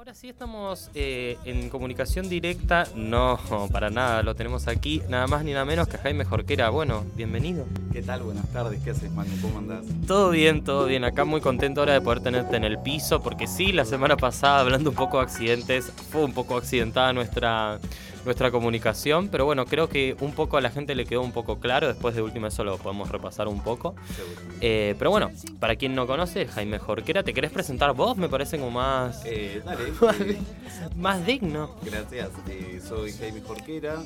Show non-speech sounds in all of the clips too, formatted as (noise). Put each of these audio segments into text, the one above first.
Ahora sí estamos eh, en comunicación directa. No, para nada, lo tenemos aquí. Nada más ni nada menos que Jaime Jorquera. Bueno, bienvenido. ¿Qué tal? Buenas tardes. ¿Qué haces, Manu? ¿Cómo andás? Todo bien, todo bien. Acá muy contento ahora de poder tenerte en el piso, porque sí, la semana pasada, hablando un poco de accidentes, fue un poco accidentada nuestra, nuestra comunicación, pero bueno, creo que un poco a la gente le quedó un poco claro. Después de última eso lo podemos repasar un poco. Eh, pero bueno, para quien no conoce, Jaime Jorquera, ¿te querés presentar vos? Me parece como más... Eh, dale. (laughs) eh, más digno. gracias. Soy Jaime Jorquera,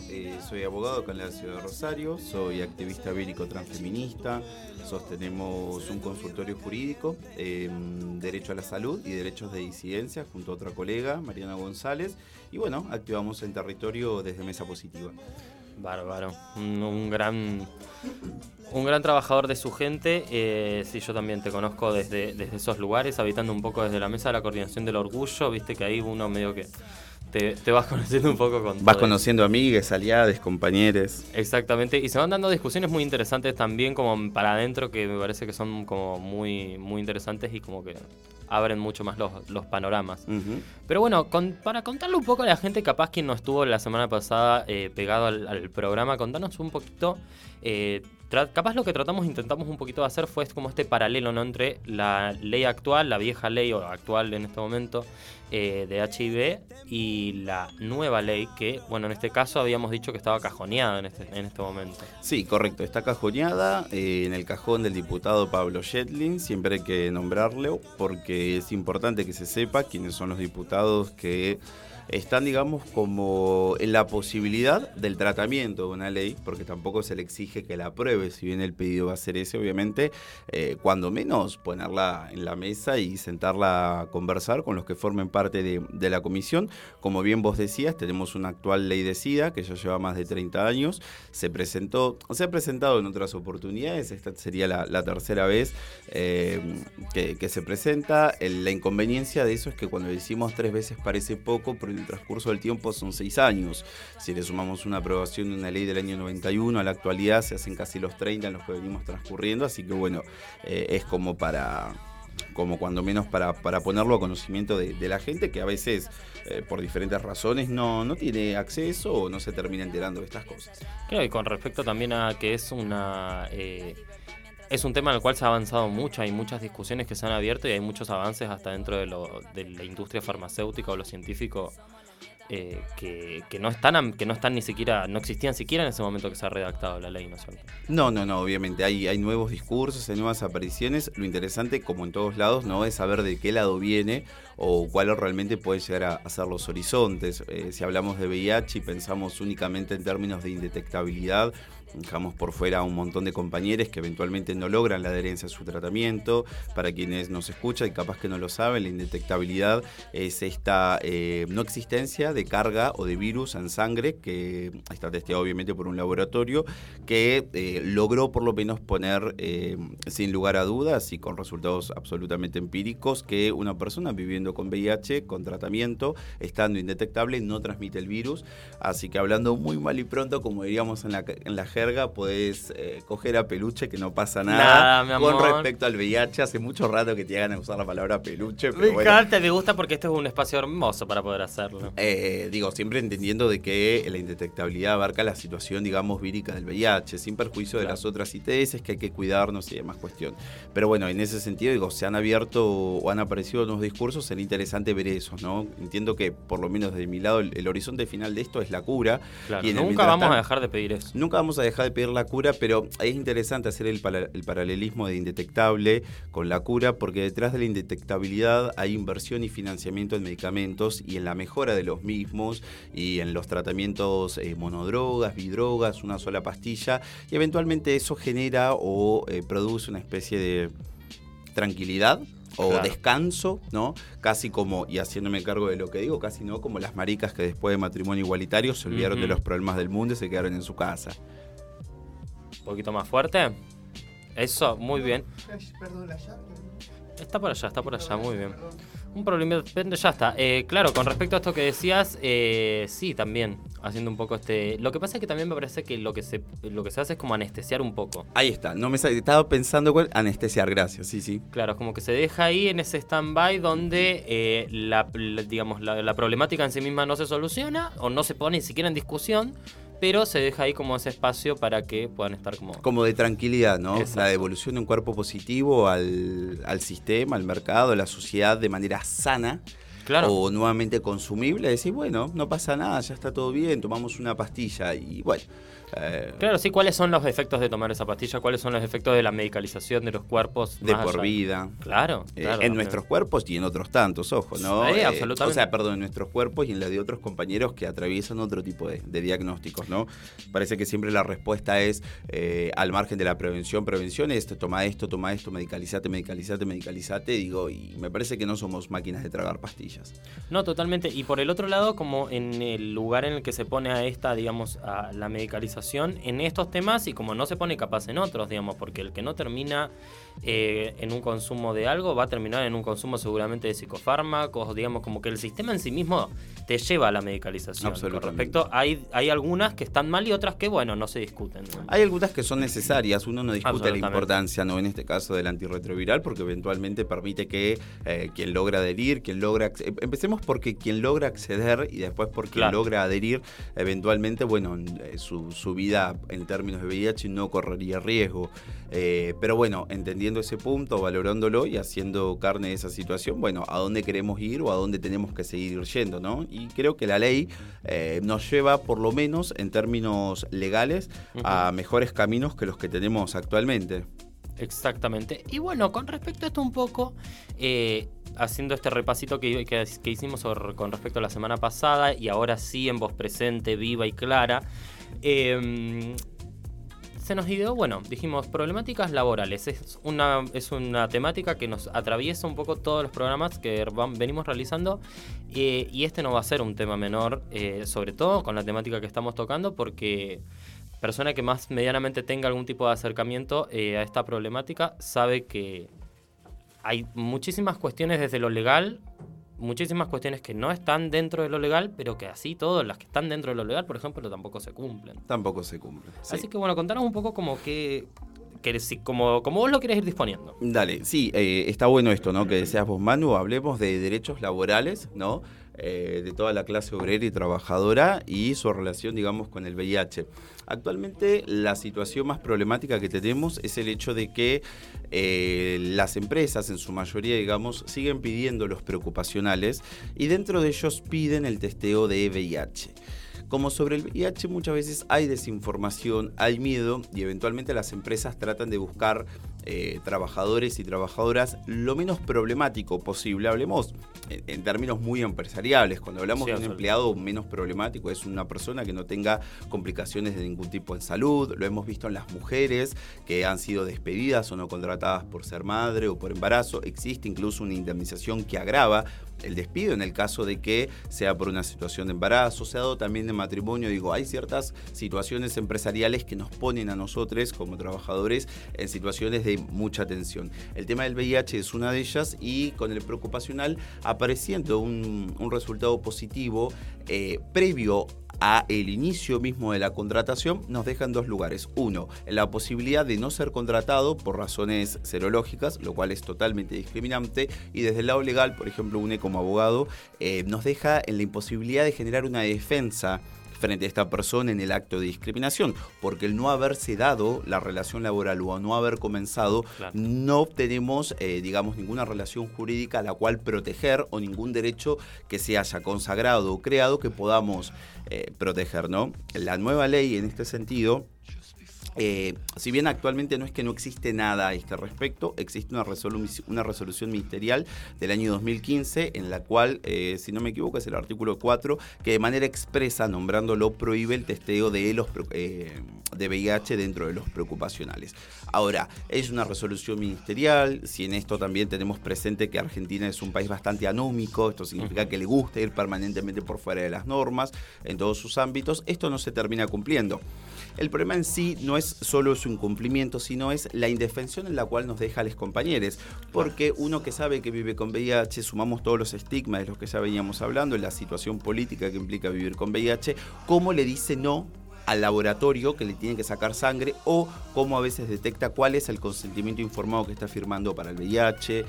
soy abogado en la ciudad de Rosario, soy activista vírico transfeminista, sostenemos un consultorio jurídico, eh, Derecho a la Salud y Derechos de Disidencia, junto a otra colega, Mariana González, y bueno, activamos en territorio desde Mesa Positiva. Bárbaro, un, un gran un gran trabajador de su gente. Eh, sí, yo también te conozco desde, desde esos lugares, habitando un poco desde la mesa de la coordinación del orgullo. Viste que ahí uno medio que te, te vas (laughs) conociendo un poco con Vas todo conociendo amigas, aliadas, compañeros. Exactamente, y se van dando discusiones muy interesantes también como para adentro que me parece que son como muy, muy interesantes y como que abren mucho más los, los panoramas. Pero bueno, con- para contarle un poco a la gente, capaz quien no estuvo la semana pasada eh, pegado al, al programa, contanos un poquito, eh, capaz lo que tratamos, intentamos un poquito de hacer fue como este paralelo ¿no? entre la ley actual, la vieja ley o actual en este momento eh, de HIV y la nueva ley que, bueno, en este caso habíamos dicho que estaba cajoneada en este, en este momento. Sí, correcto. Está cajoneada eh, en el cajón del diputado Pablo Shetlin. Siempre hay que nombrarlo porque es importante que se sepa quiénes son los diputados que están, digamos, como en la posibilidad del tratamiento de una ley, porque tampoco se le exige que la apruebe, si bien el pedido va a ser ese, obviamente, eh, cuando menos ponerla en la mesa y sentarla a conversar con los que formen parte de, la comisión. Como bien vos decías, tenemos una actual ley de SIDA que ya lleva más de 30 años. Se presentó, se ha presentado en otras oportunidades, esta sería la, tercera vez eh, que, se presenta. La inconveniencia de eso es que cuando decimos tres veces parece poco, el transcurso del tiempo son seis años. Si le sumamos una aprobación de una ley del año 91 a la actualidad, se hacen casi los 30 en los que venimos transcurriendo, así que bueno, eh, es como para como cuando menos para, para ponerlo a conocimiento de, la gente que a veces eh, por diferentes razones no, no tiene acceso o no se termina enterando de estas cosas. Creo que con respecto también a que es una... eh, es un tema en el cual se ha avanzado mucho, hay muchas discusiones que se han abierto y hay muchos avances hasta dentro de, lo, de la industria farmacéutica o lo científico eh, que, que no están que no están ni siquiera, no existían siquiera en ese momento que se ha redactado la ley, ¿no es cierto? No, no, no, obviamente hay, hay nuevos discursos, hay nuevas apariciones. Lo interesante, como en todos lados, no es saber de qué lado viene o cuáles realmente pueden llegar a, a ser los horizontes. Eh, si hablamos de VIH y pensamos únicamente en términos de indetectabilidad, dejamos por fuera un montón de compañeros que eventualmente no logran la adherencia a su tratamiento. Para quienes nos escuchan y capaz que no lo saben, la indetectabilidad es esta eh, no existencia de carga o de virus en sangre que está testeado obviamente por un laboratorio que eh, logró por lo menos poner eh, sin lugar a dudas y con resultados absolutamente empíricos que una persona viviendo con VIH, con tratamiento, estando indetectable, no transmite el virus. Así que hablando muy mal y pronto, como diríamos en la, en jerga, podés eh, coger a peluche que no pasa nada. Nada, mi con respecto al VIH, hace mucho rato que te hagan usar la palabra peluche, pero Me bueno. encanta, me gusta porque este es un espacio hermoso para poder hacerlo. Eh, digo, siempre entendiendo de que la indetectabilidad abarca la situación, digamos, vírica del VIH, sin perjuicio de las otras ITS, que hay que cuidarnos y demás cuestión. Pero bueno, en ese sentido, digo, se han abierto o han aparecido nuevos discursos, sería interesante ver eso, ¿no? Entiendo que, por lo menos de mi lado, el, el horizonte final de esto es la cura. Claro, Y nunca vamos a dejar de pedir eso. Nunca vamos a dejar de pedir la cura, pero es interesante hacer el, paralelismo de indetectable con la cura, porque detrás de la indetectabilidad hay inversión y financiamiento en medicamentos y en la mejora de los mismos y en los tratamientos eh, monodrogas, bidrogas, una sola pastilla, y eventualmente eso genera o eh, produce una especie de tranquilidad o Claro. descanso, ¿no? Casi como, y haciéndome cargo de lo que digo, casi no como las maricas que después de matrimonio igualitario se olvidaron de los problemas del mundo y se quedaron en su casa. Un poquito más fuerte. Eso, muy bien. La. Está por allá, está por allá, muy bien. Un problema, ya está. Eh, claro, con respecto a esto que decías, eh, sí, también. haciendo un poco este... Lo que pasa es que también me parece que lo que se, lo que se hace es como anestesiar un poco. Ahí está, no me estaba pensando cuál, anestesiar, gracias, sí, sí. Claro, es como que se deja ahí en ese stand-by donde eh, la, digamos, la, problemática en sí misma no se soluciona o no se pone ni siquiera en discusión, pero se deja ahí como ese espacio para que puedan estar como... Como de tranquilidad, ¿no? La devolución de un cuerpo positivo al, al sistema, al mercado, a la sociedad de manera sana o nuevamente consumible, decir, bueno, no pasa nada, ya está todo bien, tomamos una pastilla y bueno, eh, claro, sí, ¿cuáles son los efectos de tomar esa pastilla? ¿Cuáles son los efectos de la medicalización de los cuerpos? De por vida. Claro, eh, en nuestros cuerpos y en otros tantos, ojo, ¿no? Sí, eh, absolutamente. O sea, perdón, en nuestros cuerpos y en la de otros compañeros que atraviesan otro tipo de, diagnósticos, ¿no? Parece que siempre la respuesta es, al margen de la prevención, prevención es, toma esto, toma esto, medicalizate, medicalizate, medicalizate, digo, y me parece que no somos máquinas de tragar pastillas. No, totalmente. Y por el otro lado, como en el lugar en el que se pone a esta, digamos, a la medicalización, en estos temas y como no se pone capaz en otros, digamos, porque el que no termina eh, en un consumo de algo va a terminar en un consumo seguramente de psicofármacos, digamos, como que el sistema en sí mismo te lleva a la medicalización. Con respecto, hay, hay algunas que están mal y otras que, bueno, no se discuten. Hay algunas que son necesarias, uno no discute la importancia, ¿no? En este caso del antirretroviral, porque eventualmente permite que eh, quien logra adherir, quien logra... Empecemos porque quien logra acceder y después por quien logra adherir, eventualmente, bueno, eh, su, su vida en términos de VIH no correría riesgo. Eh, pero bueno, entendiendo ese punto, valorándolo y haciendo carne de esa situación, bueno, a dónde queremos ir o a dónde tenemos que seguir yendo, ¿no? Y creo que la ley eh, nos lleva, por lo menos en términos legales, a mejores caminos que los que tenemos actualmente. Exactamente. Y bueno, con respecto a esto un poco, eh, haciendo este repasito que, que, hicimos con respecto a la semana pasada y ahora sí en voz presente, viva y clara, eh, se nos dio, bueno, dijimos problemáticas laborales. Es una, es una temática que nos atraviesa un poco todos los programas que venimos realizando eh, y este no va a ser un tema menor, eh, sobre todo con la temática que estamos tocando, porque persona que más medianamente tenga algún tipo de acercamiento eh, a esta problemática sabe que hay muchísimas cuestiones desde lo legal muchísimas cuestiones que no están dentro de lo legal, pero que así todas las que están dentro de lo legal, por ejemplo, tampoco se cumplen. Tampoco se cumplen. Así que bueno, contanos un poco como que, que como, como vos lo querés ir disponiendo. Dale, sí, eh, está bueno esto, ¿no? Que deseas vos, Manu, hablemos de derechos laborales, ¿no? Eh, de toda la clase obrera y trabajadora y su relación, digamos, con el VIH. Actualmente la situación más problemática que tenemos es el hecho de que eh, las empresas, en su mayoría, digamos, siguen pidiendo los preocupacionales y dentro de ellos piden el testeo de VIH. Como sobre el VIH muchas veces hay desinformación, hay miedo y eventualmente las empresas tratan de buscar eh, trabajadores y trabajadoras lo menos problemático posible. Hablemos en, términos muy empresariales. Cuando hablamos de un empleado menos problemático es una persona que no tenga complicaciones de ningún tipo en salud. Lo hemos visto en las mujeres que han sido despedidas o no contratadas por ser madre o por embarazo. Existe incluso una indemnización que agrava el despido en el caso de que sea por una situación de embarazo, sea también de matrimonio. Digo, hay ciertas situaciones empresariales que nos ponen a nosotros como trabajadores en situaciones de mucha tensión. El tema del VIH es una de ellas y con el preocupacional apareciendo un, resultado positivo eh, previo a el inicio mismo de la contratación nos deja en dos lugares. Uno, la posibilidad de no ser contratado por razones serológicas, lo cual es totalmente discriminante. Y desde el lado legal, por ejemplo, UNE como abogado, eh, nos deja en la imposibilidad de generar una defensa frente a esta persona en el acto de discriminación, porque el no haberse dado la relación laboral o no haber comenzado, no tenemos, eh, digamos, ninguna relación jurídica a la cual proteger o ningún derecho que se haya consagrado o creado que podamos eh, proteger, ¿no? La nueva ley en este sentido eh, si bien actualmente no es que no existe nada a este respecto, existe una, una resolución ministerial del año 2015 en la cual, eh, si no me equivoco, es el artículo 4, que de manera expresa, nombrándolo, prohíbe el testeo de, los, eh, de VIH dentro de los preocupacionales. Ahora, es una resolución ministerial, si en esto también tenemos presente que Argentina es un país bastante anómico, esto significa que le gusta ir permanentemente por fuera de las normas en todos sus ámbitos, esto no se termina cumpliendo. El problema en sí no es solo su incumplimiento, sino es la indefensión en la cual nos deja a los compañeros. Porque uno que sabe que vive con VIH, sumamos todos los estigmas de los que ya veníamos hablando, la situación política que implica vivir con VIH, ¿cómo le dice no al laboratorio que le tiene que sacar sangre o cómo a veces detecta cuál es el consentimiento informado que está firmando para el VIH.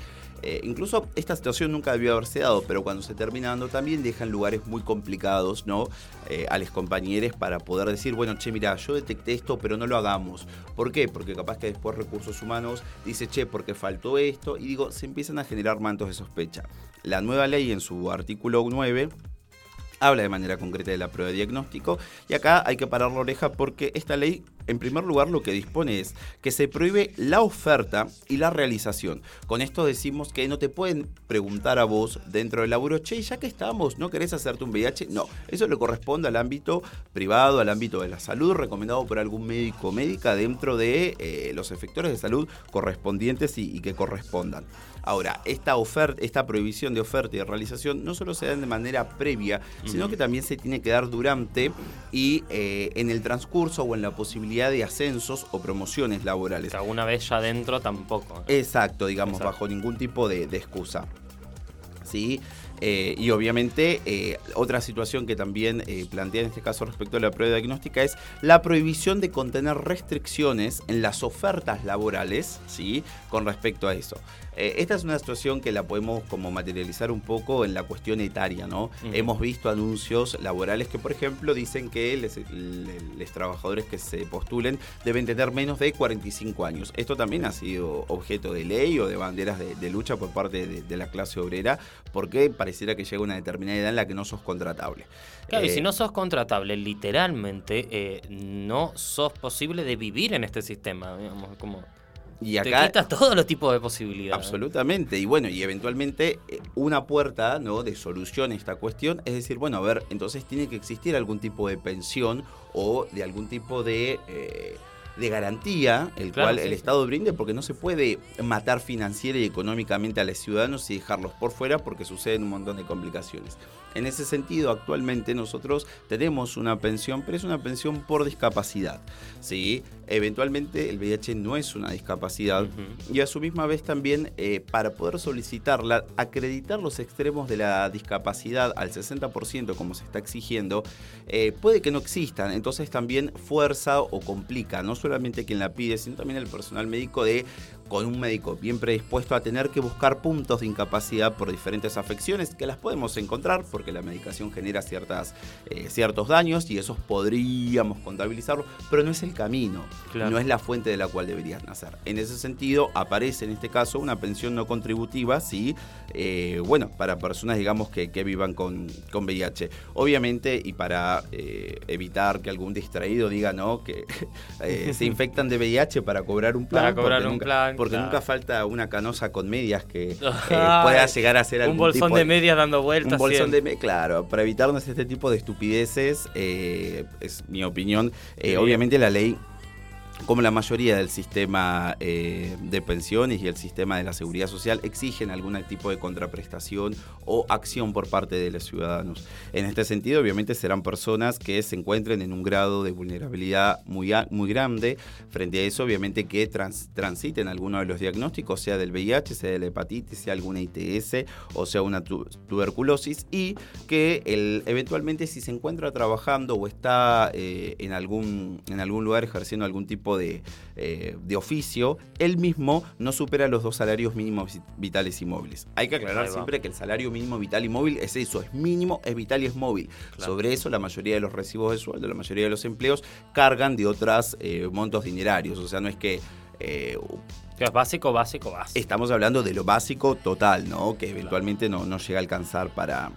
Eh, incluso esta situación nunca debió haberse dado, pero cuando se termina dando también dejan lugares muy complicados ¿no? Eh, a los compañeros para poder decir, bueno, che, mira, yo detecté esto, pero no lo hagamos. ¿Por qué? Porque capaz que después recursos humanos dice, che, porque faltó esto, y digo, se empiezan a generar mantos de sospecha. La nueva ley en su artículo 9 habla de manera concreta de la prueba de diagnóstico y acá hay que parar la oreja porque esta ley en primer lugar lo que dispone es que se prohíbe la oferta y la realización. Con esto decimos que no te pueden preguntar a vos dentro del laburo, che, ya que estamos, ¿no querés hacerte un VIH? No, eso le corresponde al ámbito privado, al ámbito de la salud, recomendado por algún médico o médica dentro de eh, los efectores de salud correspondientes y, que correspondan. Ahora, esta oferta, esta prohibición de oferta y de realización no solo se da de manera previa, sino que también se tiene que dar durante y eh, en el transcurso o en la posibilidad de ascensos o promociones laborales. Que alguna vez ya dentro tampoco. Exacto, digamos, bajo ningún tipo de, excusa. ¿Sí? Eh, y obviamente eh, otra situación que también eh, plantea en este caso respecto a la prueba diagnóstica es la prohibición de contener restricciones en las ofertas laborales ¿sí? con respecto a eso. esta es una situación que la podemos como materializar un poco en la cuestión etaria, ¿no? Hemos visto anuncios laborales que, por ejemplo, dicen que los trabajadores que se postulen deben tener menos de 45 años. Esto también ha sido objeto de ley o de banderas de, lucha por parte de, de la clase obrera, porque pareciera que llega una determinada edad en la que no sos contratable. Claro, y si eh, no sos contratable, literalmente eh, no sos posible de vivir en este sistema, digamos, como... Y acá, te todos los tipos de posibilidades. Absolutamente. Y bueno, y eventualmente eh, una puerta ¿no? de solución a esta cuestión es decir, bueno, a ver, entonces tiene que existir algún tipo de pensión o de algún tipo de de garantía, el cual el Estado brinde, porque no se puede matar financiera y económicamente a los ciudadanos y dejarlos por fuera porque suceden un montón de complicaciones. En ese sentido, actualmente nosotros tenemos una pensión, pero es una pensión por discapacidad. ¿sí? Eventualmente el VIH no es una discapacidad y a su misma vez también eh, para poder solicitarla, acreditar los extremos de la discapacidad al 60% como se está exigiendo, eh, puede que no existan. Entonces también fuerza o complica, no solamente quien la pide, sino también el personal médico de con un médico bien predispuesto a tener que buscar puntos de incapacidad por diferentes afecciones que las podemos encontrar porque la medicación genera ciertas, eh, ciertos daños y esos podríamos contabilizarlos, pero no es el camino, no es la fuente de la cual deberías nacer. En ese sentido aparece en este caso una pensión no contributiva, sí, eh, bueno, para personas digamos que, vivan con, con, VIH. Obviamente y para eh, evitar que algún distraído diga no, que (laughs) se (laughs) infectan de VIH para cobrar un plan. Para cobrar un plan porque nunca falta una canosa con medias que (laughs) eh, pueda llegar a ser algún Un bolsón de, medias dando vueltas. Un bolsón de claro, para evitarnos este tipo de estupideces, eh, es mi opinión. Eh, obviamente la ley como la mayoría del sistema eh, de pensiones y el sistema de la seguridad social, exigen algún tipo de contraprestación o acción por parte de los ciudadanos. En este sentido, obviamente serán personas que se encuentren en un grado de vulnerabilidad muy, muy grande. Frente a eso, obviamente que transiten alguno de los diagnósticos, sea del VIH, sea de la hepatitis, sea alguna ITS o sea una tuberculosis, y que el, eventualmente si se encuentra trabajando o está eh, en, algún, en algún lugar ejerciendo algún tipo eh, de, oficio, él mismo no supera los dos salarios mínimos vitales y móviles. Hay que aclarar siempre que el salario mínimo vital y móvil es eso, es mínimo, es vital y es móvil. Sobre eso la mayoría de los recibos de sueldo, la mayoría de los empleos cargan de otros eh, montos dinerarios. O sea, no es que... Eh, es básico, básico, básico. Estamos hablando de lo básico total, ¿no? Que eventualmente no, no llega a alcanzar para,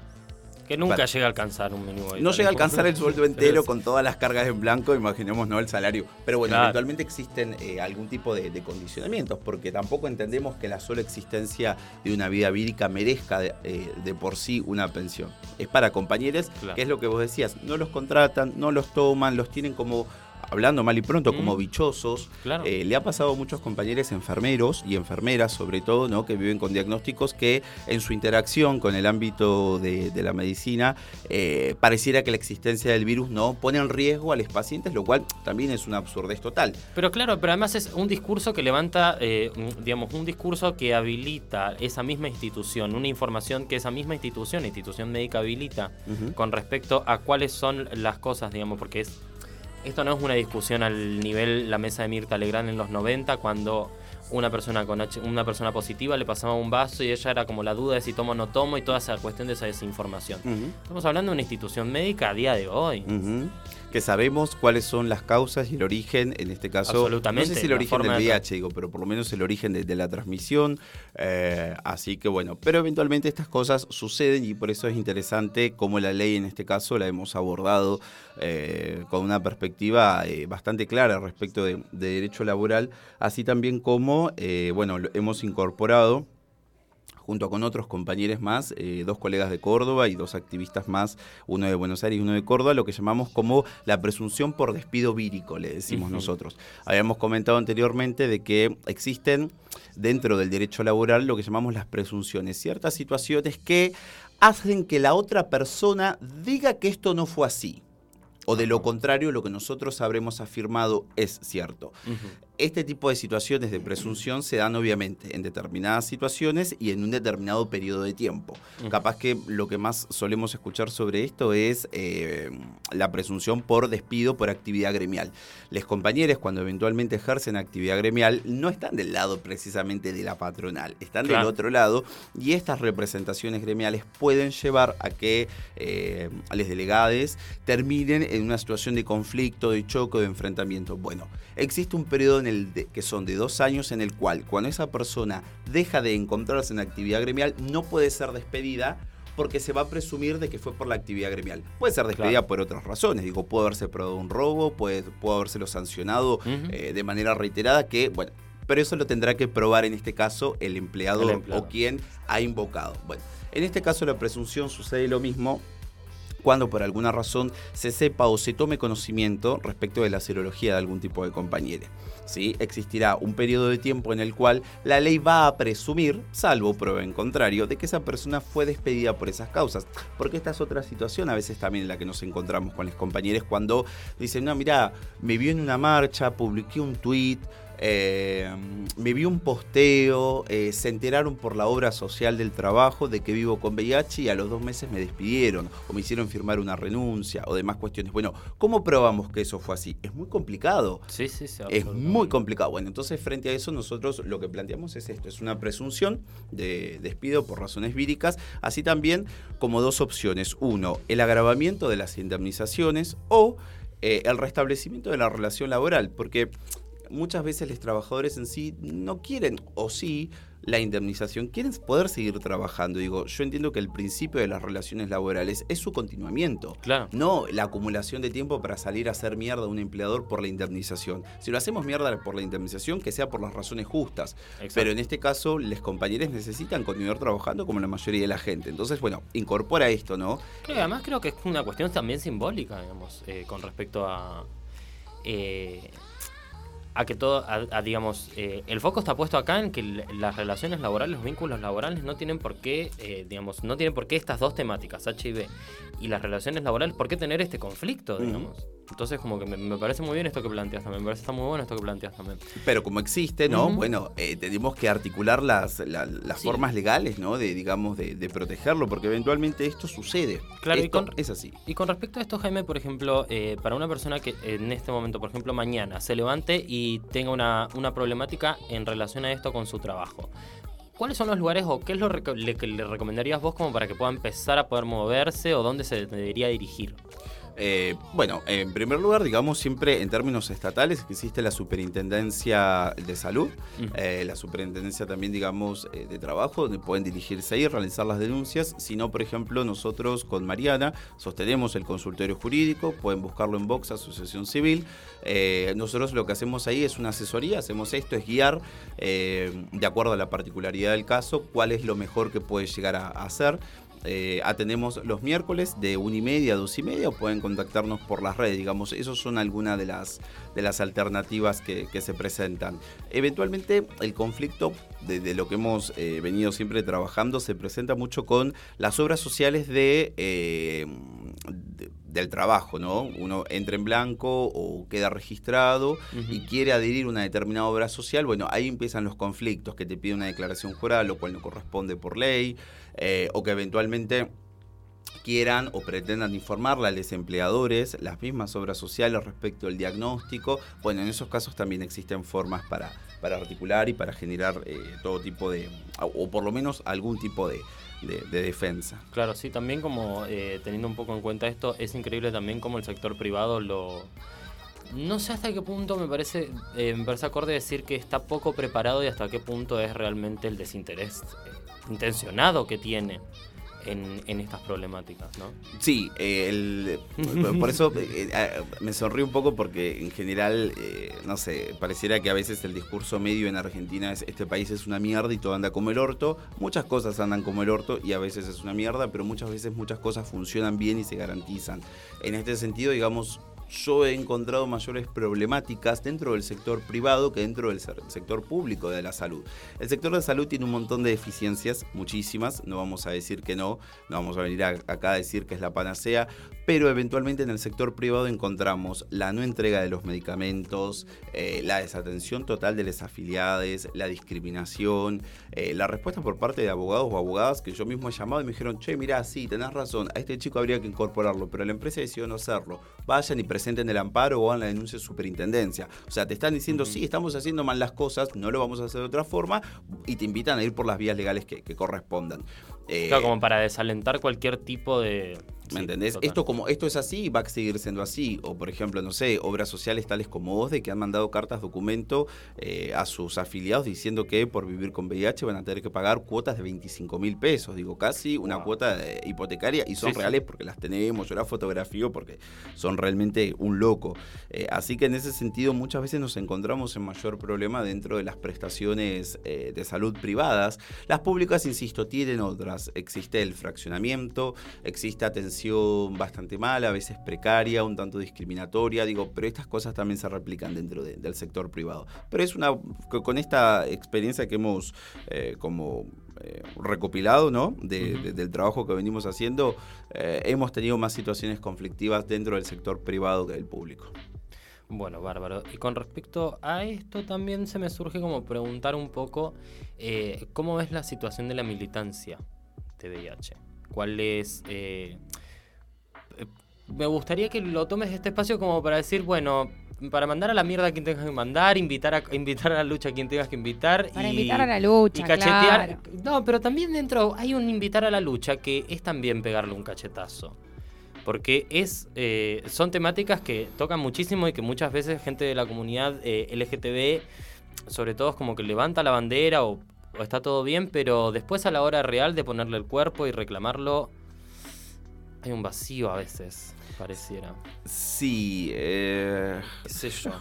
que nunca llega a alcanzar un mínimo No llega a alcanzar el sueldo (laughs) entero con todas las cargas en blanco, imaginemos no el salario. Pero bueno, eventualmente existen eh, algún tipo de, condicionamientos, porque tampoco entendemos que la sola existencia de una vida vírica merezca de, eh, por sí una pensión. Es para compañeros, que es lo que vos decías, no los contratan, no los toman, los tienen como hablando mal y pronto, como Mm. bichosos. Claro. Eh, le ha pasado a muchos compañeros enfermeros y enfermeras, sobre todo, ¿no? que viven con diagnósticos que en su interacción con el ámbito de, de la medicina eh, pareciera que la existencia del virus no pone en riesgo a los pacientes, lo cual también es una absurdez total. Pero claro, pero además es un discurso que levanta, eh, un- digamos, un discurso que habilita esa misma institución, una información que esa misma institución, institución médica habilita con respecto a cuáles son las cosas, digamos, porque es esto no es una discusión al nivel la mesa de Mirta Legrand en los 90 cuando una persona con H- una persona positiva le pasaba un vaso y ella era como la duda de si tomo o no tomo y toda esa cuestión de esa desinformación. Estamos hablando de una institución médica a día de hoy. Que sabemos cuáles son las causas y el origen, en este caso, Absolutamente, no sé si el origen del de VIH, digo, pero por lo menos el origen de, de la transmisión. eh, así que bueno, pero eventualmente estas cosas suceden y por eso es interesante cómo la ley en este caso la hemos abordado eh, con una perspectiva eh, bastante clara respecto de, de derecho laboral, así también como, bueno, hemos incorporado junto con otros compañeros más, eh, dos colegas de Córdoba y dos activistas más, uno de Buenos Aires y uno de Córdoba, lo que llamamos como la presunción por despido vírico, le decimos nosotros. Habíamos comentado anteriormente de que existen dentro del derecho laboral lo que llamamos las presunciones, ciertas situaciones que hacen que la otra persona diga que esto no fue así. O de lo contrario, lo que nosotros habremos afirmado es cierto. Este tipo de situaciones de presunción se dan obviamente en determinadas situaciones y en un determinado periodo de tiempo. Capaz que lo que más solemos escuchar sobre esto es eh, la presunción por despido por actividad gremial. Les compañeros cuando eventualmente ejercen actividad gremial no están del lado precisamente de la patronal, están Claro. del otro lado y estas representaciones gremiales pueden llevar a que eh, a los delegados terminen en una situación de conflicto, de choque, de enfrentamiento. Bueno, existe un periodo en el de- que son de dos años en el cual cuando esa persona deja de encontrarse en actividad gremial no puede ser despedida porque se va a presumir de que fue por la actividad gremial. Puede ser despedida Claro. por otras razones, digo, puede haberse probado un robo, puede, puede habérselo sancionado eh, de manera reiterada, que, bueno, pero eso lo tendrá que probar en este caso el empleador, El empleador. o quien ha invocado. Bueno, en este caso la presunción sucede lo mismo cuando por alguna razón se sepa o se tome conocimiento respecto de la serología de algún tipo de compañero. ¿sí? Existirá un periodo de tiempo en el cual la ley va a presumir, salvo prueba en contrario, de que esa persona fue despedida por esas causas. Porque esta es otra situación a veces también en la que nos encontramos con los compañeros cuando dicen, no, mira, me vio en una marcha, publiqué un tweet, eh, me vi un posteo, eh, se enteraron por la obra social del trabajo de que vivo con VIH y a los dos meses me despidieron o me hicieron firmar una renuncia o demás cuestiones. Bueno, ¿cómo probamos que eso fue así? Es muy complicado. Sí, sí, sí. Es muy complicado. Bueno, entonces frente a eso nosotros lo que planteamos es esto, es una presunción de despido por razones víricas, así también como dos opciones. Uno, el agravamiento de las indemnizaciones o eh, el restablecimiento de la relación laboral, porque muchas veces los trabajadores en sí no quieren, o sí, la indemnización, quieren poder seguir trabajando. Digo, yo entiendo que el principio de las relaciones laborales es su continuamiento. Claro. No la acumulación de tiempo para salir a hacer mierda a un empleador por la indemnización. Si lo hacemos mierda por la indemnización, que sea por las razones justas. Exacto. Pero en este caso, los compañeros necesitan continuar trabajando como la mayoría de la gente. Entonces, bueno, incorpora esto, ¿no? Además creo que es una cuestión también simbólica, digamos, eh, con respecto a. eh, a que todo, a, a, digamos, eh, el foco está puesto acá en que las relaciones laborales, los vínculos laborales no tienen por qué, eh, digamos, no tienen por qué estas dos temáticas, HIV y las relaciones laborales, por qué tener este conflicto, digamos. Entonces, como que me, me parece muy bien esto que planteas también, me parece está muy bueno esto que planteas también. Pero como existe, ¿no? Bueno, eh, tenemos que articular las, la- las Sí. formas legales, ¿no? De, digamos, de, de protegerlo, porque eventualmente esto sucede. Claro, y con- es así. Y con respecto a esto, Jaime, por ejemplo, eh, para una persona que en este momento, por ejemplo, mañana se levante y tenga una, una problemática en relación a esto con su trabajo, ¿cuáles son los lugares o qué es lo le- que le recomendarías vos como para que pueda empezar a poder moverse o dónde se debería dirigir? Eh, bueno, en primer lugar, digamos, siempre en términos estatales existe la Superintendencia de Salud, eh, la Superintendencia también, digamos, eh, de Trabajo, donde pueden dirigirse ahí, realizar las denuncias. Si no, por ejemplo, nosotros con Mariana sostenemos el consultorio jurídico, pueden buscarlo en Vox, Asociación Civil. Eh, nosotros lo que hacemos ahí es una asesoría, hacemos esto, es guiar, de acuerdo a la particularidad del caso, cuál es lo mejor que puede llegar a, a hacer. Eh, atendemos los miércoles de una y media a dos y media o pueden contactarnos por las redes, digamos. Esas son algunas de las, de las alternativas que, se presentan. Eventualmente el conflicto de, lo que hemos eh, venido siempre trabajando se presenta mucho con las obras sociales de, eh, del trabajo, ¿no? Uno entra en blanco o queda registrado y quiere adherir una determinada obra social, bueno, ahí empiezan los conflictos, que te pide una declaración jurada, lo cual no corresponde por ley, eh, o que eventualmente quieran o pretendan informarle a los empleadores las mismas obras sociales respecto al diagnóstico. Bueno, en esos casos también existen formas para, para articular y para generar eh, todo tipo de, o por lo menos algún tipo de, de, defensa. Claro, sí, también como eh, teniendo un poco en cuenta esto, es increíble también como el sector privado lo... No sé hasta qué punto me parece, eh, me parece acorde decir que está poco preparado y hasta qué punto es realmente el desinterés intencionado que tiene en, estas problemáticas, ¿no? Sí, eh, por eso eh, eh, me sonrío un poco porque en general, no sé, pareciera que a veces el discurso medio en Argentina es este país es una mierda y todo anda como el orto. Muchas cosas andan como el orto y a veces es una mierda, pero muchas veces muchas cosas funcionan bien y se garantizan. En este sentido, digamos, yo he encontrado mayores problemáticas dentro del sector privado que dentro del sector público de la salud. El sector de salud tiene un montón de deficiencias, muchísimas, no vamos a decir que no, no vamos a venir acá a decir que es la panacea, pero eventualmente en el sector privado encontramos la no entrega de los medicamentos, eh, la desatención total de las afiliadas, la discriminación, eh, la respuesta por parte de abogados o abogadas que yo mismo he llamado y me dijeron, che, mira, sí, tenés razón, a este chico habría que incorporarlo, pero la empresa decidió no hacerlo. Vayan y presenten el amparo o hagan la denuncia de superintendencia. O sea, te están diciendo, sí, estamos haciendo mal las cosas, no lo vamos a hacer de otra forma, y te invitan a ir por las vías legales que, correspondan. claro, como para desalentar cualquier tipo de ¿Me entendés? Esto, como, esto es así y va a seguir siendo así. O, por ejemplo, no sé, obras sociales tales como OSDE que han mandado cartas documento eh, a sus afiliados diciendo que por vivir con VIH van a tener que pagar cuotas de 25 mil pesos. Digo, casi una cuota hipotecaria y son reales porque las tenemos. Yo las fotografío porque son realmente un loco. Eh, así que en ese sentido, muchas veces nos encontramos en mayor problema dentro de las prestaciones eh, de salud privadas. Las públicas, insisto, tienen otras. Existe el fraccionamiento, existe atención bastante mala, a veces precaria, un tanto discriminatoria, digo, pero estas cosas también se replican dentro del sector privado. Pero es una, con esta experiencia que hemos eh, como eh, recopilado, ¿no? del trabajo que venimos haciendo, eh, hemos tenido más situaciones conflictivas dentro del sector privado que del público. Bueno, bárbaro. Y con respecto a esto también se me surge como preguntar un poco cómo es la situación de la militancia de VIH. ¿Cuál es me gustaría que lo tomes este espacio como para decir, bueno, para mandar a la mierda a quien tengas que mandar, invitar a, invitar a la lucha a quien tengas que invitar. Para invitar a la lucha. Y cachetear. No, pero también dentro hay un invitar a la lucha que es también pegarle un cachetazo. Porque es, eh, son temáticas que tocan muchísimo y que muchas veces gente de la comunidad eh, LGTB, sobre todo, es como que levanta la bandera o está todo bien, pero después a la hora real de ponerle el cuerpo y reclamarlo, hay un vacío a veces pareciera. Sí, eh... ¿Qué sé yo?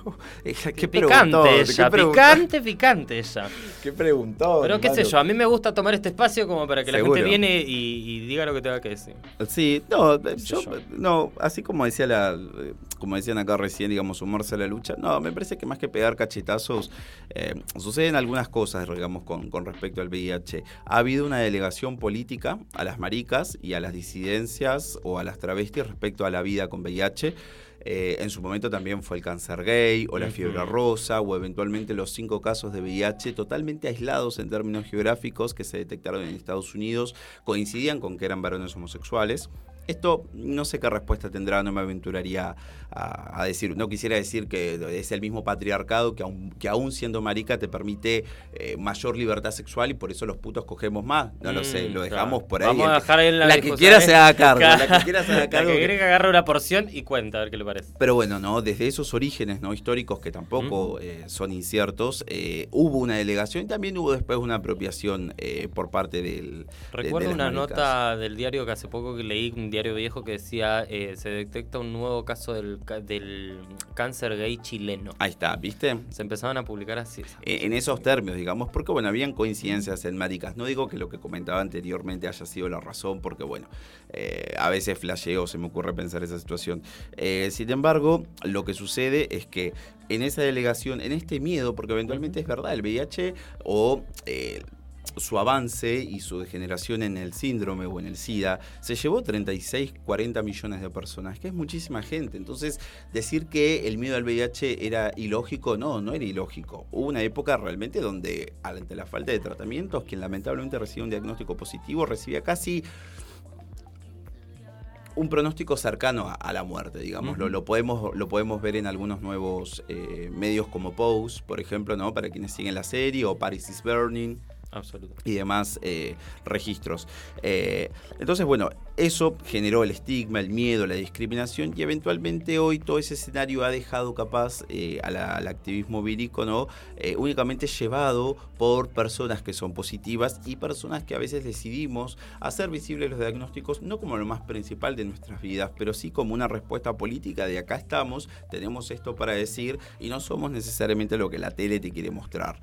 (laughs) ¿Qué, picante ella, picante, picante ella. (laughs) ¿Qué preguntó? Pero qué sé yo, a mí me gusta tomar este espacio como para que la gente viene y, diga lo que tenga que decir. Sí, no, yo, no, así como decía la, como decían acá recién, digamos, sumarse a la lucha, no, me parece que más que pegar cachetazos, eh, suceden algunas cosas, digamos, con, con respecto al VIH. Ha habido una delegación política a las maricas y a las disidencias o a las travestis respecto a la vida con VIH. Eh, en su momento también fue el cáncer gay o la fiebre rosa o eventualmente los cinco casos de VIH totalmente aislados en términos geográficos que se detectaron en Estados Unidos coincidían con que eran varones homosexuales. Esto no sé qué respuesta tendrá, no me aventuraría a, decir, no quisiera decir que es el mismo patriarcado que aún, que aún siendo marica te permite eh, mayor libertad sexual y por eso los putos cogemos más. No lo sé, mm, lo dejamos por ahí. Vamos a dejar en la, la que quiera se haga cargo. La que quiera se haga cargo. La que quiere que agarre una porción y cuenta, a ver qué le parece. Pero bueno, no, desde esos orígenes no históricos que tampoco eh, son inciertos, eh, hubo una delegación y también hubo después una apropiación por parte del. Recuerdo una nota del diario que hace poco que leí, un diario viejo que decía, eh, se detecta un nuevo caso del, del, cáncer gay chileno. Ahí está, ¿viste? Se empezaban a publicar así. Eh, en esos términos, digamos, porque bueno, habían coincidencias en maricas. No digo que lo que comentaba anteriormente haya sido la razón, porque bueno, eh, a veces flasheo, se me ocurre pensar esa situación. sin embargo, lo que sucede es que en esa delegación, en este miedo, porque eventualmente es verdad, el VIH o su avance y su degeneración en el síndrome o en el SIDA se llevó 36, 40 millones de personas, que es muchísima gente. Entonces, decir que el miedo al VIH era ilógico, no, no era ilógico. Hubo una época realmente donde, ante la falta de tratamientos, quien lamentablemente recibía un diagnóstico positivo recibía casi un pronóstico cercano a, la muerte, digamos. lo, podemos, lo podemos ver en algunos nuevos eh, medios como Pose, por ejemplo, ¿no? Para quienes siguen la serie, o Paris is Burning. Absoluto. y demás eh, registros. Eh, entonces, bueno, eso generó el estigma, el miedo, la discriminación y eventualmente hoy todo ese escenario ha dejado capaz eh, al activismo vírico, ¿no? únicamente llevado por personas que son positivas y personas que a veces decidimos hacer visibles los diagnósticos no como lo más principal de nuestras vidas, pero sí como una respuesta política de acá estamos, tenemos esto para decir y no somos necesariamente lo que la tele te quiere mostrar.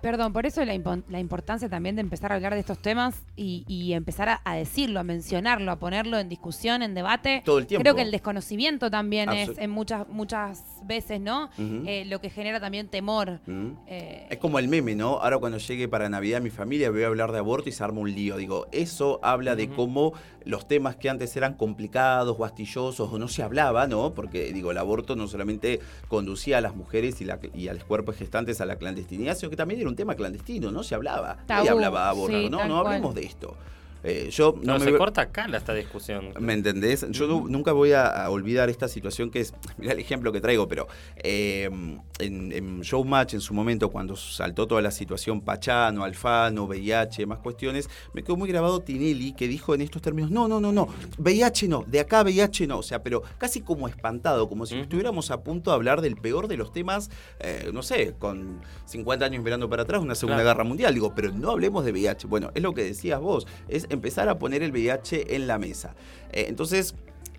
Perdón, por eso la, importancia también de empezar a hablar de estos temas y, empezar a, decirlo, a mencionarlo, a ponerlo en discusión, en debate. Todo el tiempo. Creo que el desconocimiento también es en muchas muchas veces, ¿no? Eh, lo que genera también temor. Eh, es como el meme, ¿no? Ahora cuando llegue para Navidad mi familia voy a hablar de aborto y se arma un lío. Digo, eso habla de cómo los temas que antes eran complicados o astillosos o no se hablaba, ¿no? Porque digo, el aborto no solamente conducía a las mujeres y, la, y a los cuerpos gestantes a la clandestinidad, sino que también era un tema clandestino, no se hablaba. Nadie hablaba de aborto, no, no hablemos de esto. Eh, yo no, se corta acá esta discusión. ¿Me entendés? Yo nunca voy a, olvidar esta situación que es, (laughs) mira el ejemplo que traigo, pero em, en, Showmatch en su momento, cuando saltó toda la situación Pachano, Alfano, VIH, más cuestiones, me quedó muy grabado Tinelli que dijo en estos términos, no, no, no, no, VIH no, de acá VIH no, o sea, pero casi como espantado, como si estuviéramos a punto de hablar del peor de los temas, eh, no sé, con 50 años mirando para atrás, una Segunda Guerra Mundial, digo, pero no hablemos de VIH. Bueno, es lo que decías vos, es empezar a poner el VIH en la mesa. Eh, entonces,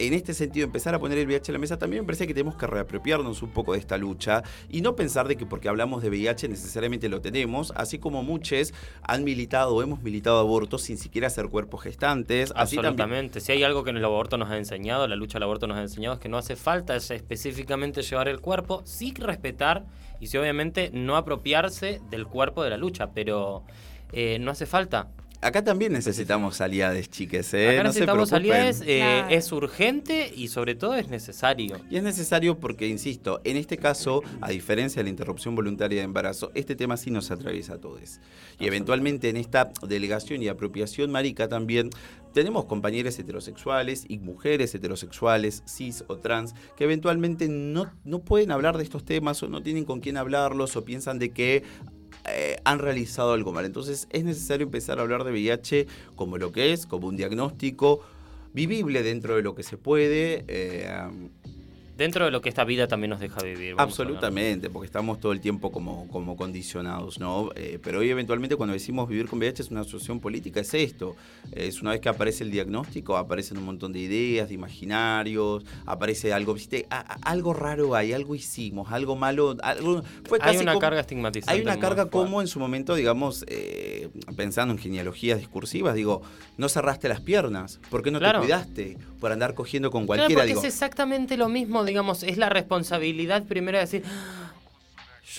en este sentido, empezar a poner el VIH en la mesa, también me parece que tenemos que reapropiarnos un poco de esta lucha y no pensar de que porque hablamos de VIH necesariamente lo tenemos, así como muchos han militado o hemos militado abortos sin siquiera ser cuerpos gestantes. Absolutamente. si hay algo que el aborto nos ha enseñado, la lucha al aborto nos ha enseñado, es que no hace falta específicamente llevar el cuerpo, sí respetar y sí obviamente no apropiarse del cuerpo de la lucha, pero eh, no hace falta. Acá también necesitamos aliades, chiques. ¿eh? Acá necesitamos aliades, eh, es urgente y sobre todo es necesario. Y es necesario porque, insisto, en este caso, a diferencia de la interrupción voluntaria de embarazo, este tema sí nos atraviesa a todos. Y eventualmente en esta delegación y apropiación marica también tenemos compañeros heterosexuales y mujeres heterosexuales, cis o trans, que eventualmente no, no pueden hablar de estos temas o no tienen con quién hablarlos o piensan de que eh, han realizado algo mal. Entonces es necesario empezar a hablar de VIH como lo que es, como un diagnóstico vivible dentro de lo que se puede. Eh, Dentro de lo que esta vida también nos deja vivir. Absolutamente, porque estamos todo el tiempo como, como condicionados, ¿no? Eh, pero hoy eventualmente cuando decimos vivir con VIH es una asociación política, es esto. Es una vez que aparece el diagnóstico, aparecen un montón de ideas, de imaginarios, aparece algo, ¿viste? algo raro hay, algo hicimos, algo malo. Algo, hay una carga estigmatizante. Hay una carga como en su momento, digamos, eh, pensando en genealogías discursivas, digo, no cerraste las piernas, ¿por qué no te cuidaste? Por andar cogiendo con cualquiera. Claro, porque es exactamente lo mismo digamos, es la responsabilidad primero de decir,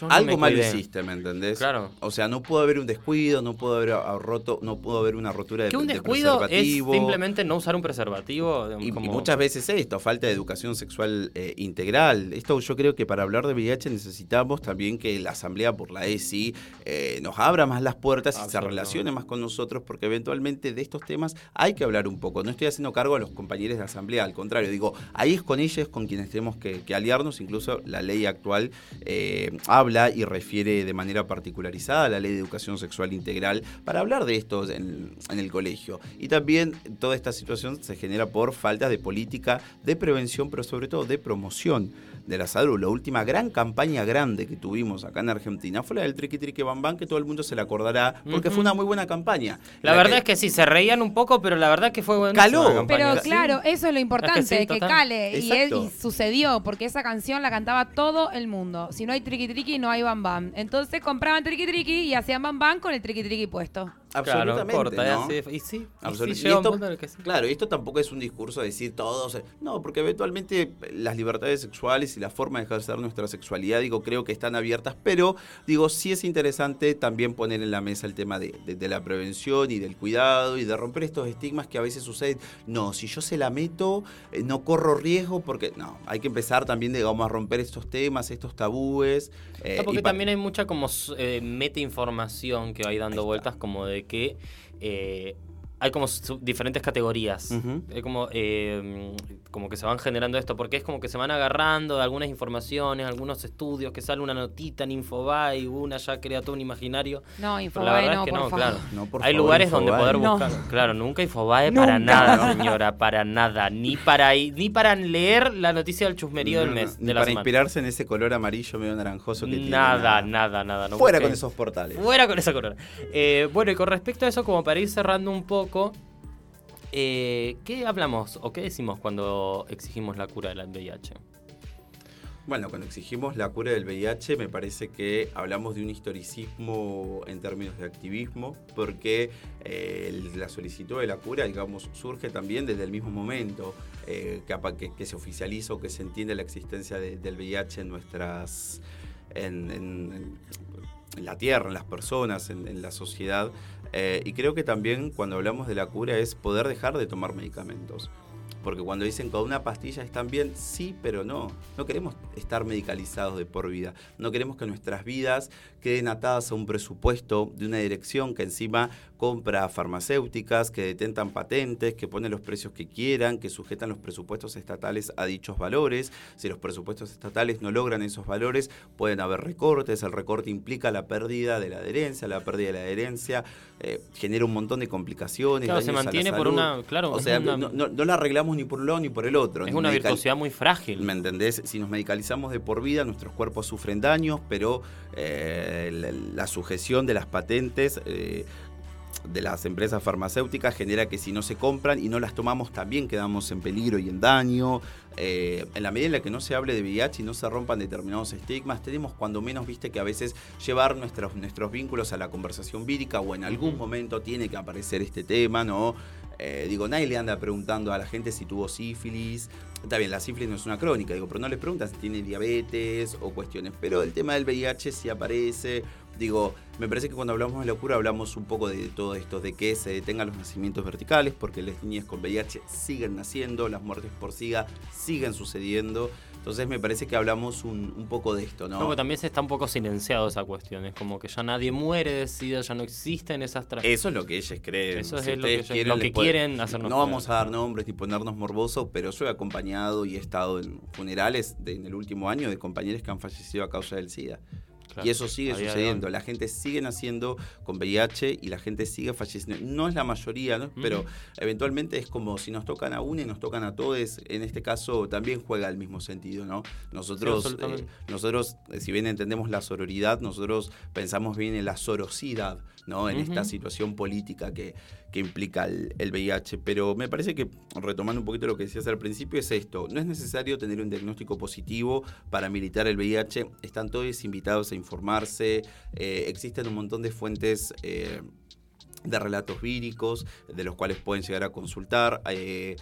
algo mal hiciste, ¿me entendés? Claro. O sea, no pudo haber un descuido, no pudo haber roto, no pudo haber una rotura de, que un descuido es simplemente no usar un preservativo. Y, muchas veces esto, falta de educación sexual eh, integral. Esto yo creo que para hablar de VIH necesitamos también que la Asamblea por la ESI eh, nos abra más las puertas y se relacione más con nosotros, porque eventualmente de estos temas hay que hablar un poco. No estoy haciendo cargo a los compañeros de Asamblea, al contrario, digo, ahí es con ellos con quienes tenemos que, aliarnos, incluso la ley actual eh, habla y refiere de manera particularizada a la ley de educación sexual integral para hablar de esto en, el colegio. Y también toda esta situación se genera por falta de política de prevención, pero sobre todo de promoción de la salud. La última gran campaña grande que tuvimos acá en Argentina fue la del Triqui Triqui Bam Bam, que todo el mundo se la acordará, porque fue una muy buena campaña. La, verdad es que sí, se reían un poco, pero la verdad es que fue buena. Caló. Pero claro, eso es lo importante, que, cale. Y, y, sucedió, porque esa canción la cantaba todo el mundo. Si no hay Triqui Triqui, no hay Bam Bam. Entonces compraban Triqui Triqui y hacían Bam Bam con el Triqui Triqui puesto. Absolutamente. Claro, y sí, Claro, esto tampoco es un discurso de decir todos. No, porque eventualmente las libertades sexuales y la forma de ejercer nuestra sexualidad, digo, creo que están abiertas, pero digo, sí es interesante también poner en la mesa el tema de, la prevención y del cuidado y de romper estos estigmas que a veces suceden. No, si yo se la meto, eh, no corro riesgo porque. No, hay que empezar también, digamos, a romper estos temas, estos tabúes. Eh, porque también hay mucha como eh, meta información que va dando vueltas, como de que eh, hay como diferentes categorías. Es como, eh, como que se van generando esto, porque es como que se van agarrando de algunas informaciones, algunos estudios, que sale una notita en Infobae, una ya crea todo un imaginario. No, Infobae no, no, por claro. hay lugares donde poder buscar. Claro, nunca Infobae para nada, señora, para nada. Ni para, ni para leer la noticia del chusmerío del mes. Ni para inspirarse en ese color amarillo medio naranjoso que tiene. Nada, nada, nada. Fuera con esos portales. Fuera con esa color. Eh, bueno, y con respecto a eso, como para ir cerrando un poco, eh, ¿qué hablamos o qué decimos cuando exigimos la cura del VIH? Bueno, cuando exigimos la cura del VIH me parece que hablamos de un historicismo en términos de activismo, porque eh, la solicitud de la cura, digamos, surge también desde el mismo momento eh, que, se oficializa o que se entiende la existencia del VIH en nuestras... la tierra, en las personas, en la sociedad. Eh, y creo que también cuando hablamos de la cura es poder dejar de tomar medicamentos. Porque cuando dicen con una pastilla están bien, sí, pero no. No queremos estar medicalizados de por vida. No queremos que nuestras vidas queden atadas a un presupuesto de una dirección que encima compra farmacéuticas, que detentan patentes, que ponen los precios que quieran, que sujetan los presupuestos estatales a dichos valores. Si los presupuestos estatales no logran esos valores, pueden haber recortes. El recorte implica la pérdida de la adherencia, la pérdida de la adherencia eh, genera un montón de complicaciones. Claro, se mantiene por una. Claro, o sea, no, no, la arreglamos ni por un lado ni por el otro. Es una virtuosidad muy frágil. ¿Me entendés? Si nos medicalizamos de por vida, nuestros cuerpos sufren daños, pero eh, la, sujeción de las patentes. Eh, de las empresas farmacéuticas genera que si no se compran y no las tomamos también quedamos en peligro y en daño. Eh, en la medida en la que no se hable de VIH y no se rompan determinados estigmas, tenemos cuando menos, viste, que a veces llevar nuestros, nuestros vínculos a la conversación vírica o en algún momento tiene que aparecer este tema, ¿no? Eh, digo, nadie le anda preguntando a la gente si tuvo sífilis. Está bien, la sífilis no es una crónica, digo, pero no les preguntan si tiene diabetes o cuestiones. Pero el tema del VIH sí aparece. Digo, me parece que cuando hablamos de locura hablamos un poco de todo esto, de que se detengan los nacimientos verticales, porque las niñas con VIH siguen naciendo, las muertes por SIGA siguen sucediendo. Entonces me parece que hablamos un, poco de esto, ¿no? Como también se está un poco silenciado esa cuestión. Es como que ya nadie muere de SIDA, ya no existen esas tragedias. Eso es lo que ellos creen. Eso es lo, que, quieren, lo que quieren hacernos. No vamos a dar nombres ni ponernos morbosos, pero yo he acompañado y he estado en funerales en el último año de compañeros que han fallecido a causa del SIDA y eso sigue sucediendo. La gente sigue naciendo con VIH y la gente sigue falleciendo. No es la mayoría, ¿no? pero eventualmente es como si nos tocan a uno y nos tocan a todos. En este caso también juega el mismo sentido. ¿no? Nosotros, eh, nosotros eh, si bien entendemos la sororidad, nosotros pensamos bien en la sorosidad, ¿no? en esta situación política que, que implica el, VIH. Pero me parece que, retomando un poquito lo que decías al principio, es esto. No es necesario tener un diagnóstico positivo para militar el VIH. Están todos invitados a informarse. Eh, existen un montón de fuentes. Eh, de relatos víricos, de los cuales pueden llegar a consultar. Eh,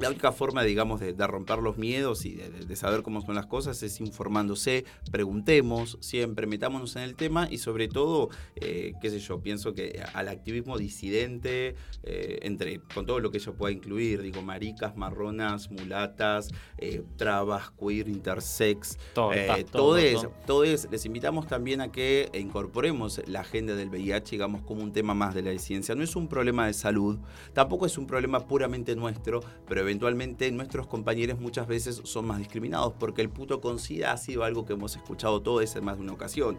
la única forma, digamos, de, romper los miedos y de, saber cómo son las cosas es informándose, preguntemos siempre, metámonos en el tema y sobre todo, eh, qué sé yo, pienso que al activismo disidente, eh, entre con todo lo que ello pueda incluir, digo, maricas, marronas, mulatas, eh, trabas, queer, intersex, todo, todo, eso, todo les invitamos también a que incorporemos la agenda del VIH, digamos, como un tema más de la ciencia. No es un problema de salud, tampoco es un problema puramente nuestro, pero eventualmente nuestros compañeros muchas veces son más discriminados porque el puto con SIDA ha sido algo que hemos escuchado todos en más de una ocasión.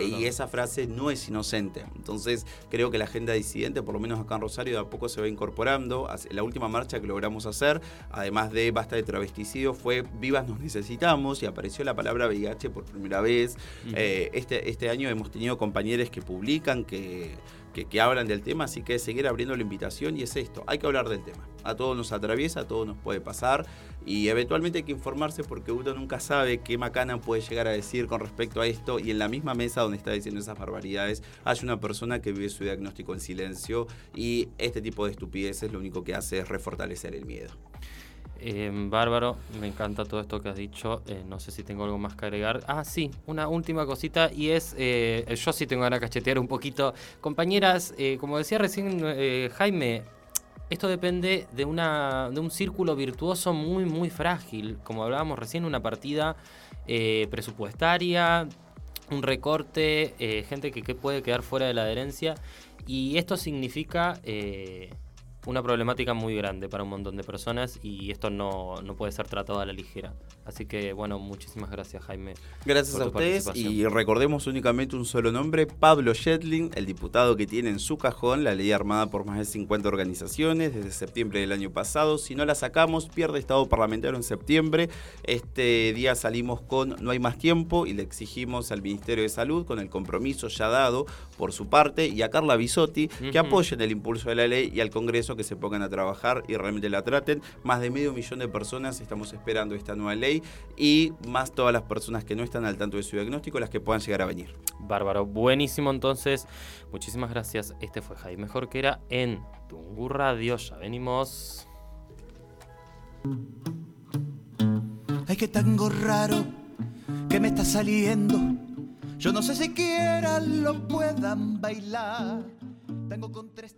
Y esa frase no es inocente. Entonces creo que la agenda disidente, por lo menos acá en Rosario, de a poco se va incorporando. La última marcha que logramos hacer, además de basta de travesticidio, fue Vivas nos necesitamos y apareció la palabra VIH por primera vez. Eh, este, este año hemos tenido compañeros que publican, que que, hablan del tema, así que seguir abriendo la invitación y es esto, hay que hablar del tema. A todos nos atraviesa, a todos nos puede pasar y eventualmente hay que informarse porque uno nunca sabe qué macana puede llegar a decir con respecto a esto y en la misma mesa donde está diciendo esas barbaridades hay una persona que vive su diagnóstico en silencio y este tipo de estupideces lo único que hace es refortalecer el miedo. Eh, bárbaro, me encanta todo esto que has dicho. Eh, no sé si tengo algo más que agregar. Ah, sí, una última cosita y es, eh, yo sí tengo ganas de cachetear un poquito. Compañeras, como decía recién Jaime, esto depende de, una, de un círculo virtuoso muy, muy frágil. Como hablábamos recién, una partida presupuestaria, un recorte, gente que, puede quedar fuera de la adherencia. Y esto significa una problemática muy grande para un montón de personas y esto no, no, puede ser tratado a la ligera. Así que bueno, muchísimas gracias Jaime. Gracias a ustedes y recordemos únicamente un solo nombre, Pablo Shetling, el diputado que tiene en su cajón la ley armada por más de 50 organizaciones desde septiembre del año pasado. Si no la sacamos, pierde estado parlamentario en septiembre. Este día salimos con No hay más tiempo y le exigimos al Ministerio de Salud con el compromiso ya dado por su parte y a Carla Bisotti que apoyen el impulso de la ley y al Congreso que se pongan a trabajar y realmente la traten. Más de medio millón de personas estamos esperando esta nueva ley y más todas las personas que no están al tanto de su diagnóstico, las que puedan llegar a venir. Bárbaro, buenísimo entonces. Muchísimas gracias. Este fue Jaime Jorquera en Tungu Radio. Ya venimos. Ay, qué tango raro que me está saliendo. Yo no sé si siquiera lo puedan bailar. Tango con tres